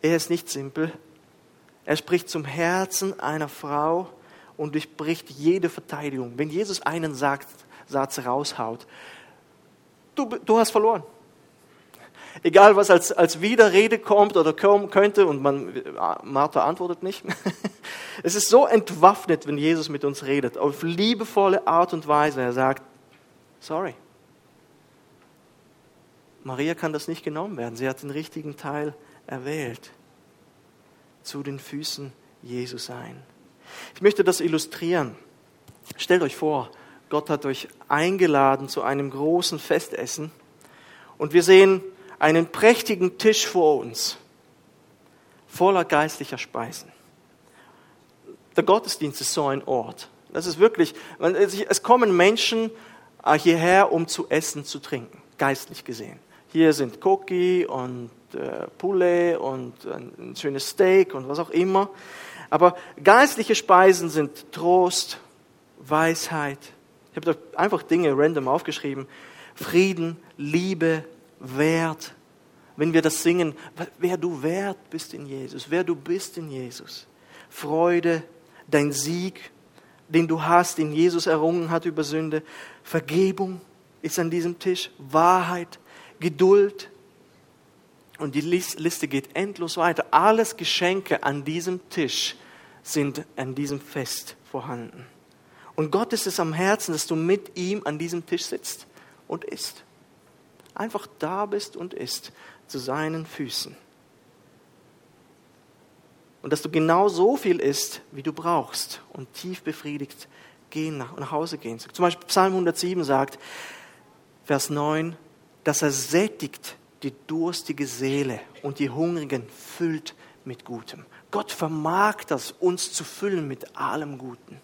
Er ist nicht simpel. Er spricht zum Herzen einer Frau und durchbricht jede Verteidigung. Wenn Jesus einen Satz raushaut, du, du hast verloren. Egal, was als, als Widerrede kommt oder kommen könnte, und man, Martha antwortet nicht. Es ist so entwaffnet, wenn Jesus mit uns redet, auf liebevolle Art und Weise. Er sagt, sorry. Maria kann das nicht genommen werden. Sie hat den richtigen Teil erwählt. Zu den Füßen Jesu sein. Ich möchte das illustrieren. Stellt euch vor, Gott hat euch eingeladen zu einem großen Festessen und wir sehen einen prächtigen Tisch vor uns, voller geistlicher Speisen. Der Gottesdienst ist so ein Ort. Das ist wirklich, es kommen Menschen äh, hierher, um zu essen, zu trinken, geistlich gesehen. Hier sind Koki und äh, Poulet und ein schönes Steak und was auch immer. Aber geistliche Speisen sind Trost, Weisheit. Ich habe da einfach Dinge random aufgeschrieben. Frieden, Liebe, Wert. Wenn wir das singen, wer du wert bist in Jesus, wer du bist in Jesus. Freude, dein Sieg, den du hast, den Jesus errungen hat über Sünde. Vergebung ist an diesem Tisch, Wahrheit, Geduld. Und die Liste geht endlos weiter. Alles Geschenke an diesem Tisch sind an diesem Fest vorhanden. Und Gott ist es am Herzen, dass du mit ihm an diesem Tisch sitzt und isst. Einfach da bist und isst zu seinen Füßen. Und dass du genau so viel isst, wie du brauchst und tief befriedigt gehen nach, nach Hause gehen. Zum Beispiel Psalm 107 sagt, Vers 9, dass er sättigt die durstige Seele und die Hungrigen füllt mit Gutem. Gott vermag das, uns zu füllen mit allem Guten.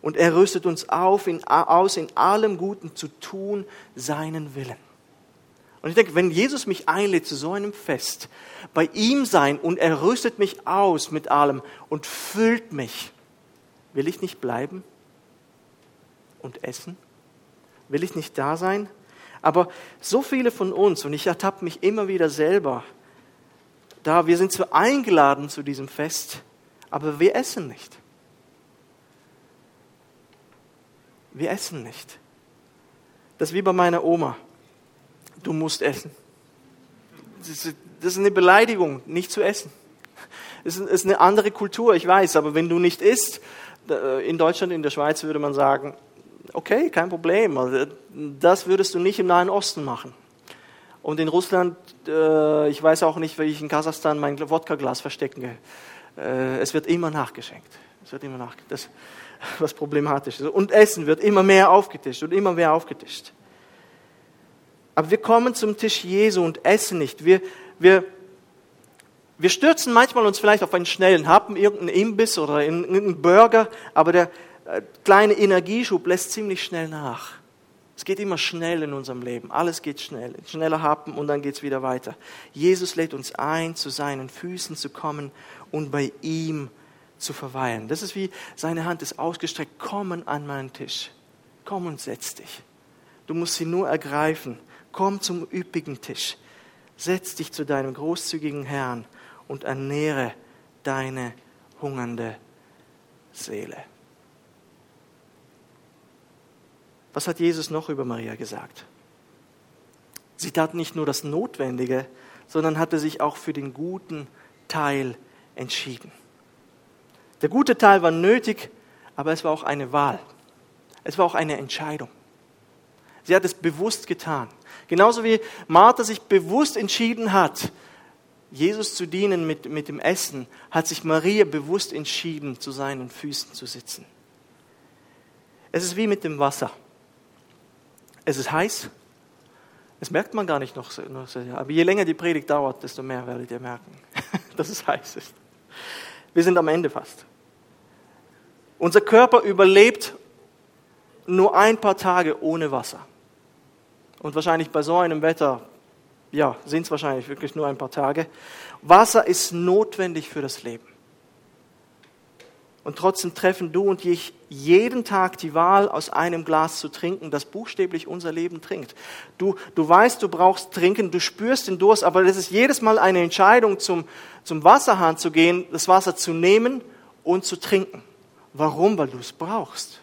Und er rüstet uns auf, in, aus, in allem Guten zu tun, seinen Willen. Und ich denke, wenn Jesus mich einlädt zu so einem Fest, bei ihm sein und er rüstet mich aus mit allem und füllt mich, will ich nicht bleiben und essen? Will ich nicht da sein? Aber so viele von uns, und ich ertappe mich immer wieder selber, da wir sind zwar eingeladen zu diesem Fest, aber wir essen nicht. Wir essen nicht. Das ist wie bei meiner Oma. Du musst essen. Das ist eine Beleidigung, nicht zu essen. Es ist eine andere Kultur, ich weiß, aber wenn du nicht isst, in Deutschland, in der Schweiz würde man sagen, okay, kein Problem, also, das würdest du nicht im Nahen Osten machen. Und in Russland, äh, ich weiß auch nicht, wie ich in Kasachstan mein Wodka-Glas verstecken. Äh, es wird immer nachgeschenkt. Es wird immer nachgeschenkt. Das, was problematisch ist. Und Essen wird immer mehr aufgetischt und immer mehr aufgetischt. Aber wir kommen zum Tisch Jesu und essen nicht. Wir, wir, wir stürzen manchmal uns vielleicht auf einen schnellen Happen, irgendeinen Imbiss oder irgendeinen Burger, aber der äh, kleine Energieschub lässt ziemlich schnell nach. Es geht immer schnell in unserem Leben. Alles geht schnell. Schneller Happen und dann geht es wieder weiter. Jesus lädt uns ein, zu seinen Füßen zu kommen und bei ihm zu verweilen. Das ist wie seine Hand ist ausgestreckt. Komm an meinen Tisch. Komm und setz dich. Du musst sie nur ergreifen. Komm zum üppigen Tisch. Setz dich zu deinem großzügigen Herrn und ernähre deine hungernde Seele. Was hat Jesus noch über Maria gesagt? Sie tat nicht nur das Notwendige, sondern hatte sich auch für den guten Teil entschieden. Der gute Teil war nötig, aber es war auch eine Wahl. Es war auch eine Entscheidung. Sie hat es bewusst getan. Genauso wie Martha sich bewusst entschieden hat, Jesus zu dienen mit, mit dem Essen, hat sich Maria bewusst entschieden, zu seinen Füßen zu sitzen. Es ist wie mit dem Wasser. Es ist heiß. Das merkt man gar nicht noch so. Aber je länger die Predigt dauert, desto mehr werdet ihr merken, dass es heiß ist. Wir sind am Ende fast. Unser Körper überlebt nur ein paar Tage ohne Wasser. Und wahrscheinlich bei so einem Wetter, ja, sind es wahrscheinlich wirklich nur ein paar Tage. Wasser ist notwendig für das Leben. Und trotzdem treffen du und ich jeden Tag die Wahl, aus einem Glas zu trinken, das buchstäblich unser Leben trinkt. Du, du weißt, du brauchst trinken, du spürst den Durst, aber das ist jedes Mal eine Entscheidung, zum, zum Wasserhahn zu gehen, das Wasser zu nehmen und zu trinken. Warum? Weil du es brauchst.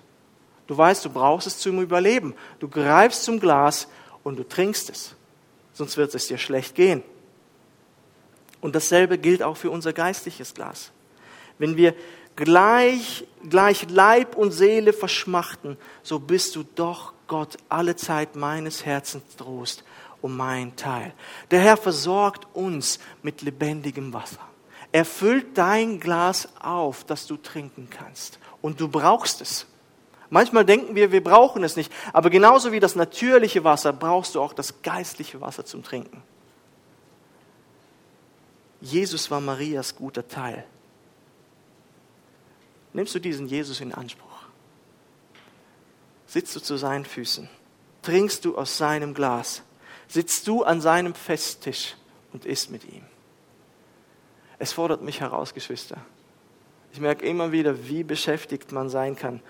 Du weißt, du brauchst es zum Überleben. Du greifst zum Glas und du trinkst es. Sonst wird es dir schlecht gehen. Und dasselbe gilt auch für unser geistliches Glas. Wenn wir gleich, gleich Leib und Seele verschmachten, so bist du doch Gott alle Zeit meines Herzens Trost und mein Teil. Der Herr versorgt uns mit lebendigem Wasser. Er füllt dein Glas auf, dass du trinken kannst. Und du brauchst es. Manchmal denken wir, wir brauchen es nicht. Aber genauso wie das natürliche Wasser brauchst du auch das geistliche Wasser zum Trinken. Jesus war Marias guter Teil nimmst du diesen Jesus in Anspruch? Sitzt du zu seinen Füßen? Trinkst du aus seinem Glas? Sitzt du an seinem Festtisch und isst mit ihm? Es fordert mich heraus, Geschwister. Ich merke immer wieder, wie beschäftigt man sein kann.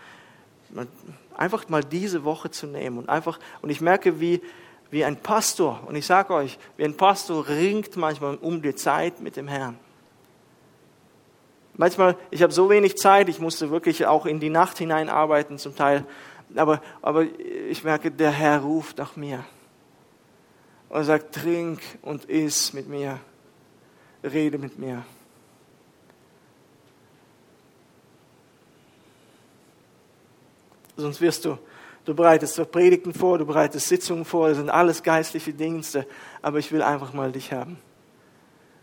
Einfach mal diese Woche zu nehmen und einfach, und ich merke, wie, wie ein Pastor, und ich sage euch, wie ein Pastor ringt manchmal um die Zeit mit dem Herrn. Manchmal, ich habe so wenig Zeit, ich musste wirklich auch in die Nacht hineinarbeiten zum Teil. Aber, aber ich merke, der Herr ruft nach mir. Und sagt, trink und iss mit mir. Rede mit mir. Sonst wirst du, du bereitest Predigten vor, du bereitest Sitzungen vor, das sind alles geistliche Dienste. Aber ich will einfach mal dich haben.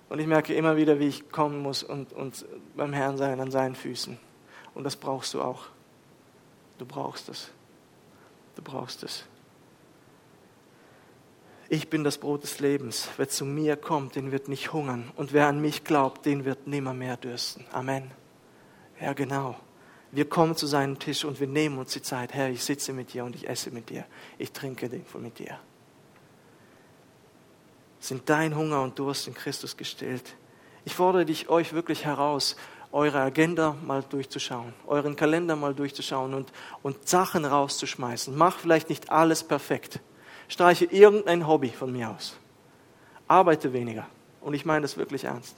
Und ich merke immer wieder, wie ich kommen muss und, und beim Herrn sein an seinen Füßen. Und das brauchst du auch. Du brauchst es. Du brauchst es. ich bin das Brot des Lebens. Wer zu mir kommt, den wird nicht hungern. Und wer an mich glaubt, den wird nimmer mehr dürsten. Amen. Ja, genau. Wir kommen zu seinem Tisch und wir nehmen uns die Zeit. Herr, ich sitze mit dir und ich esse mit dir. Ich trinke mit dir. Sind dein Hunger und Durst in Christus gestillt? Ich fordere dich, euch wirklich heraus, eure Agenda mal durchzuschauen, euren Kalender mal durchzuschauen und, und Sachen rauszuschmeißen. Mach vielleicht nicht alles perfekt. Streiche irgendein Hobby von mir aus. Arbeite weniger. Und ich meine das wirklich ernst.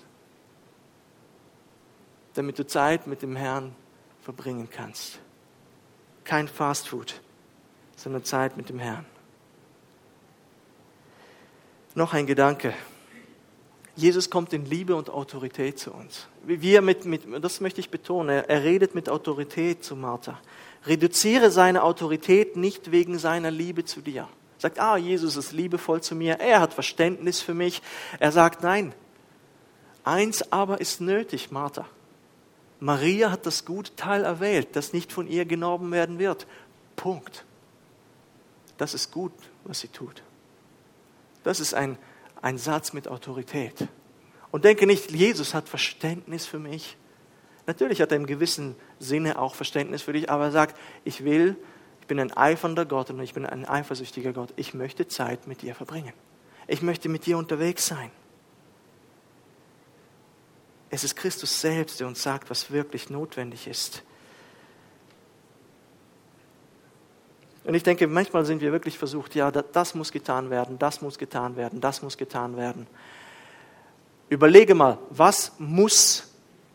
Damit du Zeit mit dem Herrn verbringen kannst. Kein Fastfood, sondern Zeit mit dem Herrn. Noch ein Gedanke. Jesus kommt in Liebe und Autorität zu uns. Wir mit, mit, das möchte ich betonen. Er, er redet mit Autorität zu Martha. Reduziere seine Autorität nicht wegen seiner Liebe zu dir. Sagt, ah, Jesus ist liebevoll zu mir. Er hat Verständnis für mich. Er sagt, nein. Eins aber ist nötig, Martha. Maria hat das gute Teil erwählt, das nicht von ihr genommen werden wird. Punkt. Das ist gut, was sie tut. Das ist ein, ein Satz mit Autorität. Und denke nicht, Jesus hat Verständnis für mich. Natürlich hat er im gewissen Sinne auch Verständnis für dich, aber er sagt, ich will, ich bin ein eifernder Gott und ich bin ein eifersüchtiger Gott. Ich möchte Zeit mit dir verbringen. Ich möchte mit dir unterwegs sein. Es ist Christus selbst, der uns sagt, was wirklich notwendig ist. Und ich denke, manchmal sind wir wirklich versucht, ja, das muss getan werden, das muss getan werden, das muss getan werden. Überlege mal, was muss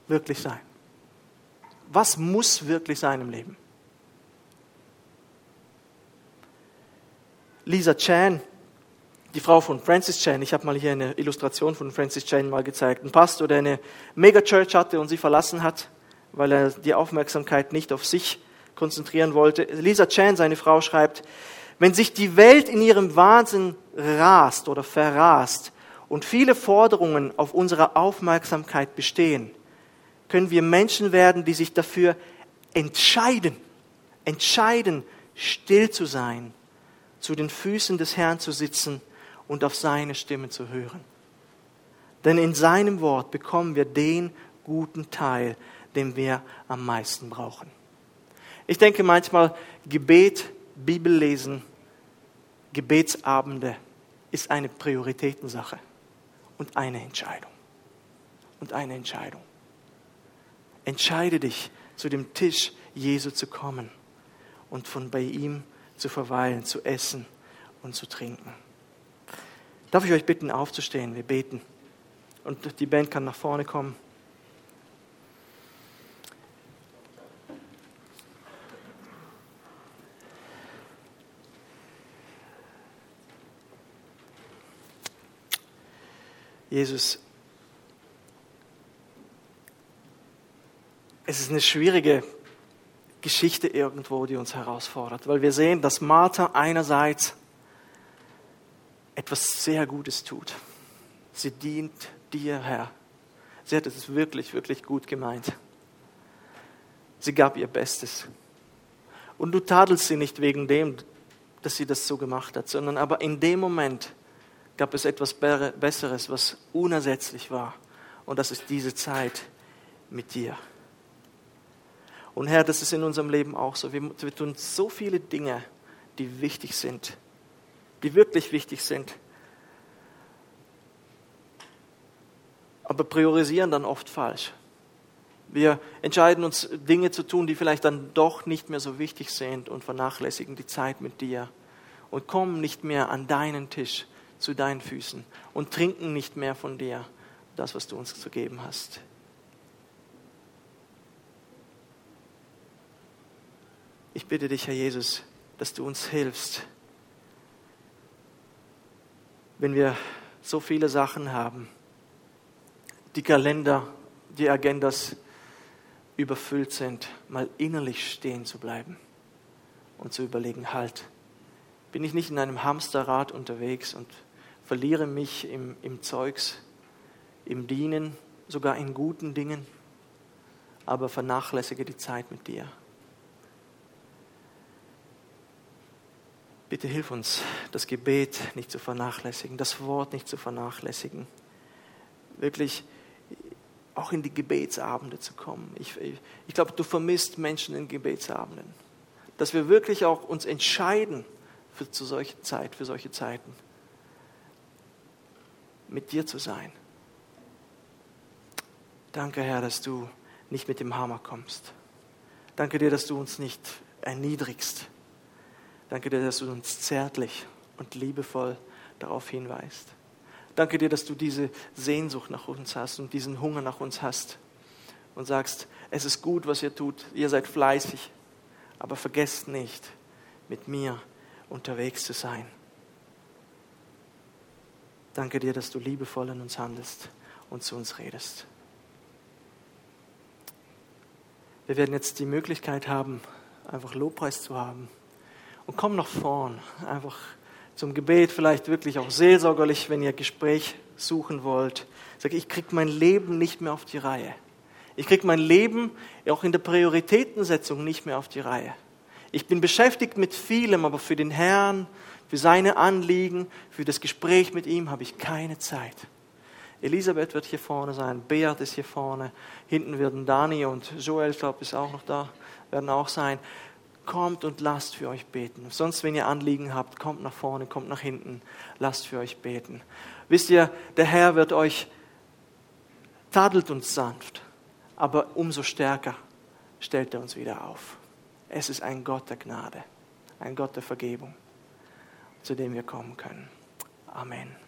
wirklich sein? Was muss wirklich sein im Leben? Lisa Chan die Frau von Francis Chan, ich habe mal hier eine Illustration von Francis Chan mal gezeigt, ein Pastor, der eine Megachurch hatte und sie verlassen hat, weil er die Aufmerksamkeit nicht auf sich konzentrieren wollte. Lisa Chan, seine Frau, schreibt, wenn sich die Welt in ihrem Wahnsinn rast oder verrast und viele Forderungen auf unsere Aufmerksamkeit bestehen, können wir Menschen werden, die sich dafür entscheiden, entscheiden, still zu sein, zu den Füßen des Herrn zu sitzen und auf seine Stimme zu hören. Denn in seinem Wort bekommen wir den guten Teil, den wir am meisten brauchen. Ich denke manchmal, Gebet, Bibellesen, Gebetsabende ist eine Prioritätensache und eine Entscheidung. Und eine Entscheidung. Entscheide dich, zu dem Tisch Jesu zu kommen und von bei ihm zu verweilen, zu essen und zu trinken. Darf ich euch bitten, aufzustehen? Wir beten. Und die Band kann nach vorne kommen. Jesus, es ist eine schwierige Geschichte irgendwo, die uns herausfordert, weil wir sehen, dass Martha einerseits etwas sehr Gutes tut. Sie dient dir, Herr. Sie hat es wirklich, wirklich gut gemeint. Sie gab ihr Bestes. Und du tadelst sie nicht wegen dem, dass sie das so gemacht hat, sondern aber in dem Moment gab es etwas Besseres, was unersetzlich war. Und das ist diese Zeit mit dir. Und Herr, das ist in unserem Leben auch so. Wir, wir tun so viele Dinge, die wichtig sind die wirklich wichtig sind. Aber priorisieren dann oft falsch. Wir entscheiden uns, Dinge zu tun, die vielleicht dann doch nicht mehr so wichtig sind und vernachlässigen die Zeit mit dir und kommen nicht mehr an deinen Tisch zu deinen Füßen und trinken nicht mehr von dir das, was du uns zu geben hast. Ich bitte dich, Herr Jesus, dass du uns hilfst, wenn wir so viele Sachen haben, die Kalender, die Agendas überfüllt sind, mal innerlich stehen zu bleiben und zu überlegen, halt, bin ich nicht in einem Hamsterrad unterwegs und verliere mich im, im Zeugs, im Dienen, sogar in guten Dingen, aber vernachlässige die Zeit mit dir. Bitte hilf uns, das Gebet nicht zu vernachlässigen, das Wort nicht zu vernachlässigen. Wirklich auch in die Gebetsabende zu kommen. Ich, ich, ich glaube, du vermisst Menschen in Gebetsabenden. Dass wir wirklich auch uns entscheiden für zu solche Zeit, für solche Zeiten. Mit dir zu sein. Danke, Herr, dass du nicht mit dem Hammer kommst. Danke dir, dass du uns nicht erniedrigst. Danke dir, dass du uns zärtlich und liebevoll darauf hinweist. Danke dir, dass du diese Sehnsucht nach uns hast und diesen Hunger nach uns hast und sagst, es ist gut, was ihr tut, ihr seid fleißig, aber vergesst nicht, mit mir unterwegs zu sein. Danke dir, dass du liebevoll an uns handelst und zu uns redest. Wir werden jetzt die Möglichkeit haben, einfach Lobpreis zu haben. Und komm nach vorn, einfach zum Gebet, vielleicht wirklich auch seelsorgerlich, wenn ihr Gespräch suchen wollt. Sag, ich krieg mein Leben nicht mehr auf die Reihe. Ich krieg mein Leben auch in der Prioritätensetzung nicht mehr auf die Reihe. Ich bin beschäftigt mit vielem, aber für den Herrn, für seine Anliegen, für das Gespräch mit ihm habe ich keine Zeit. Elisabeth wird hier vorne sein, Beat ist hier vorne, hinten werden Dani und Joel, ich glaube, ist auch noch da, werden auch sein kommt und lasst für euch beten. Sonst, wenn ihr Anliegen habt, kommt nach vorne, kommt nach hinten, lasst für euch beten. Wisst ihr, der Herr wird euch tadelt uns sanft, aber umso stärker stellt er uns wieder auf. Es ist ein Gott der Gnade, ein Gott der Vergebung, zu dem wir kommen können. Amen.